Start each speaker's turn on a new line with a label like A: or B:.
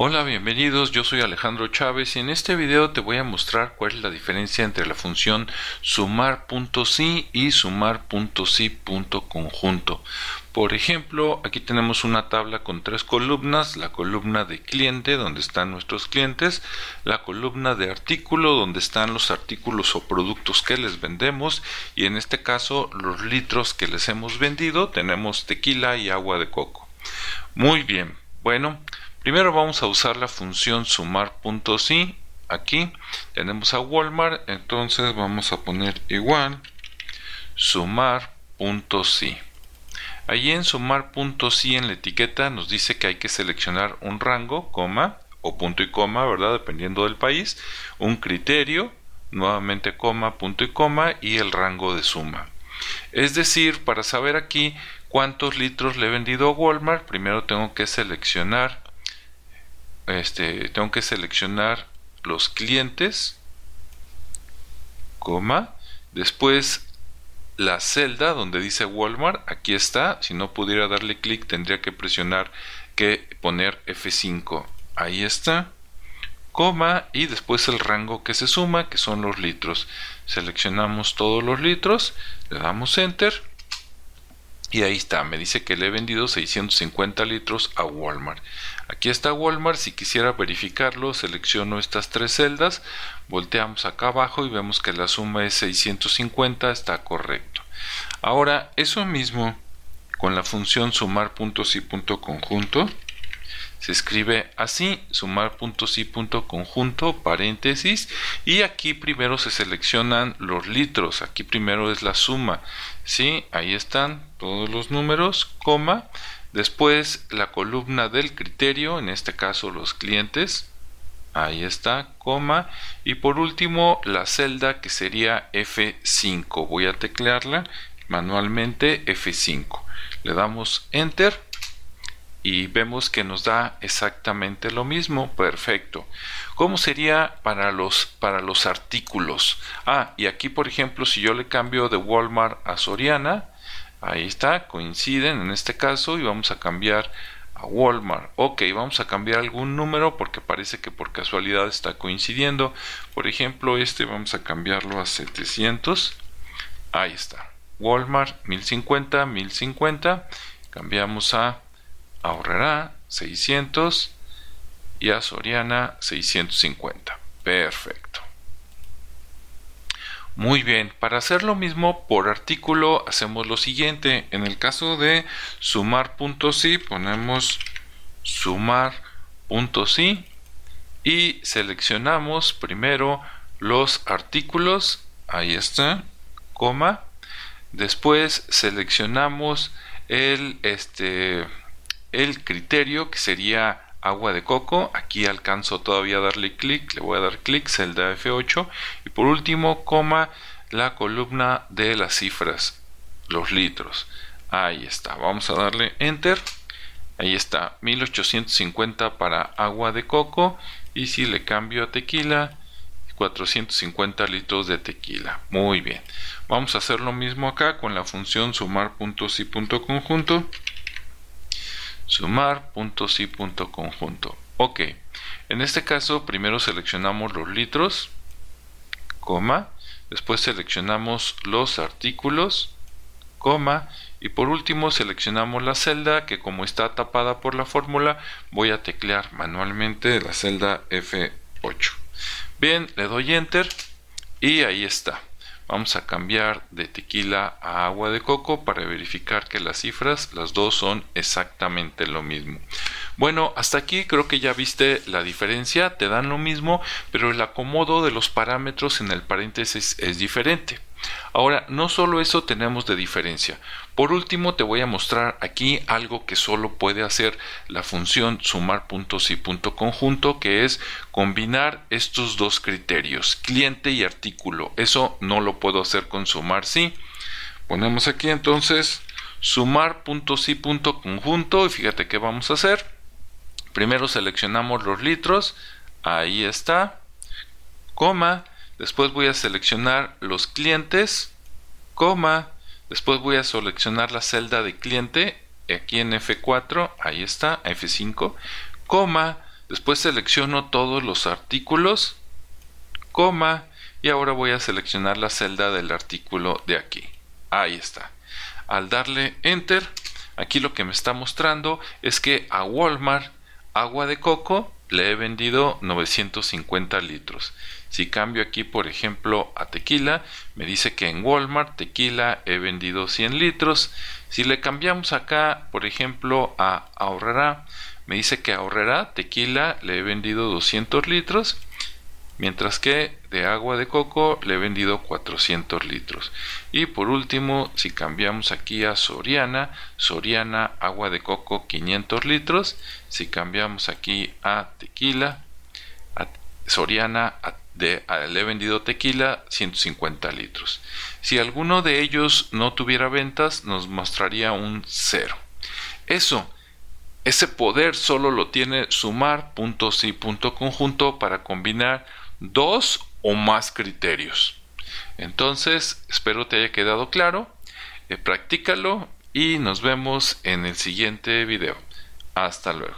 A: Hola, bienvenidos, yo soy Alejandro Chávez y en este video te voy a mostrar cuál es la diferencia entre la función sumar.si y sumar.si.conjunto. Por ejemplo, aquí tenemos una tabla con tres columnas, la columna de cliente donde están nuestros clientes, la columna de artículo donde están los artículos o productos que les vendemos y en este caso los litros que les hemos vendido, tenemos tequila y agua de coco. Muy bien, bueno, Primero vamos a usar la función sumar.si. Aquí tenemos a Walmart, entonces vamos a poner igual sumar.si. Allí en sumar.si en la etiqueta nos dice que hay que seleccionar un rango, coma o punto y coma, ¿verdad? Dependiendo del país, un criterio, nuevamente coma, punto y coma y el rango de suma. Es decir, para saber aquí cuántos litros le he vendido a Walmart, primero tengo que seleccionar este, tengo que seleccionar los clientes, coma, después la celda donde dice Walmart, aquí está, si no pudiera darle clic tendría que presionar que poner F5, ahí está, coma y después el rango que se suma que son los litros, seleccionamos todos los litros, le damos enter y ahí está, me dice que le he vendido 650 litros a Walmart. Aquí está Walmart, si quisiera verificarlo, selecciono estas tres celdas, volteamos acá abajo y vemos que la suma es 650, está correcto. Ahora, eso mismo con la función sumar puntos y punto conjunto, se escribe así, sumar puntos y punto conjunto, paréntesis, y aquí primero se seleccionan los litros, aquí primero es la suma, ¿sí? Ahí están todos los números, coma, después la columna del criterio, en este caso los clientes, ahí está, coma, y por último la celda que sería F5, voy a teclearla manualmente F5, le damos enter, y vemos que nos da exactamente lo mismo. Perfecto. ¿Cómo sería para los, para los artículos? Ah, y aquí por ejemplo, si yo le cambio de Walmart a Soriana, ahí está, coinciden en este caso y vamos a cambiar a Walmart. Ok, vamos a cambiar algún número porque parece que por casualidad está coincidiendo. Por ejemplo, este vamos a cambiarlo a 700. Ahí está. Walmart 1050, 1050. Cambiamos a ahorrará 600 y a Soriana 650. Perfecto. Muy bien, para hacer lo mismo por artículo hacemos lo siguiente. En el caso de sumar.si ponemos sumar.si y seleccionamos primero los artículos, ahí está, coma. Después seleccionamos el este el criterio que sería agua de coco. Aquí alcanzo todavía a darle clic, le voy a dar clic, celda F8 y por último, coma la columna de las cifras, los litros. Ahí está, vamos a darle enter. Ahí está, 1850 para agua de coco y si le cambio a tequila, 450 litros de tequila. Muy bien. Vamos a hacer lo mismo acá con la función sumar puntos y punto conjunto sumar conjunto. Ok, en este caso primero seleccionamos los litros, coma, después seleccionamos los artículos, coma, y por último seleccionamos la celda que como está tapada por la fórmula voy a teclear manualmente la celda F8. Bien, le doy enter y ahí está. Vamos a cambiar de tequila a agua de coco para verificar que las cifras, las dos son exactamente lo mismo. Bueno, hasta aquí creo que ya viste la diferencia, te dan lo mismo, pero el acomodo de los parámetros en el paréntesis es diferente. Ahora, no solo eso tenemos de diferencia. Por último, te voy a mostrar aquí algo que solo puede hacer la función sumar puntos y punto conjunto, que es combinar estos dos criterios, cliente y artículo. Eso no lo puedo hacer con sumar sí. Ponemos aquí entonces sumar puntos y punto conjunto y fíjate qué vamos a hacer. Primero seleccionamos los litros, ahí está, coma, Después voy a seleccionar los clientes, coma. Después voy a seleccionar la celda de cliente aquí en F4, ahí está, F5, coma. Después selecciono todos los artículos, coma, y ahora voy a seleccionar la celda del artículo de aquí. Ahí está. Al darle enter, aquí lo que me está mostrando es que a Walmart agua de coco le he vendido 950 litros. Si cambio aquí, por ejemplo, a tequila, me dice que en Walmart tequila he vendido 100 litros. Si le cambiamos acá, por ejemplo, a ahorrará, me dice que ahorrará tequila le he vendido 200 litros mientras que de agua de coco le he vendido 400 litros. Y por último, si cambiamos aquí a Soriana, Soriana agua de coco 500 litros. Si cambiamos aquí a tequila, Soriana le he vendido tequila 150 litros. Si alguno de ellos no tuviera ventas, nos mostraría un cero. Eso ese poder solo lo tiene sumar puntos y punto conjunto para combinar dos o más criterios. Entonces, espero te haya quedado claro. Eh, practícalo y nos vemos en el siguiente video. Hasta luego.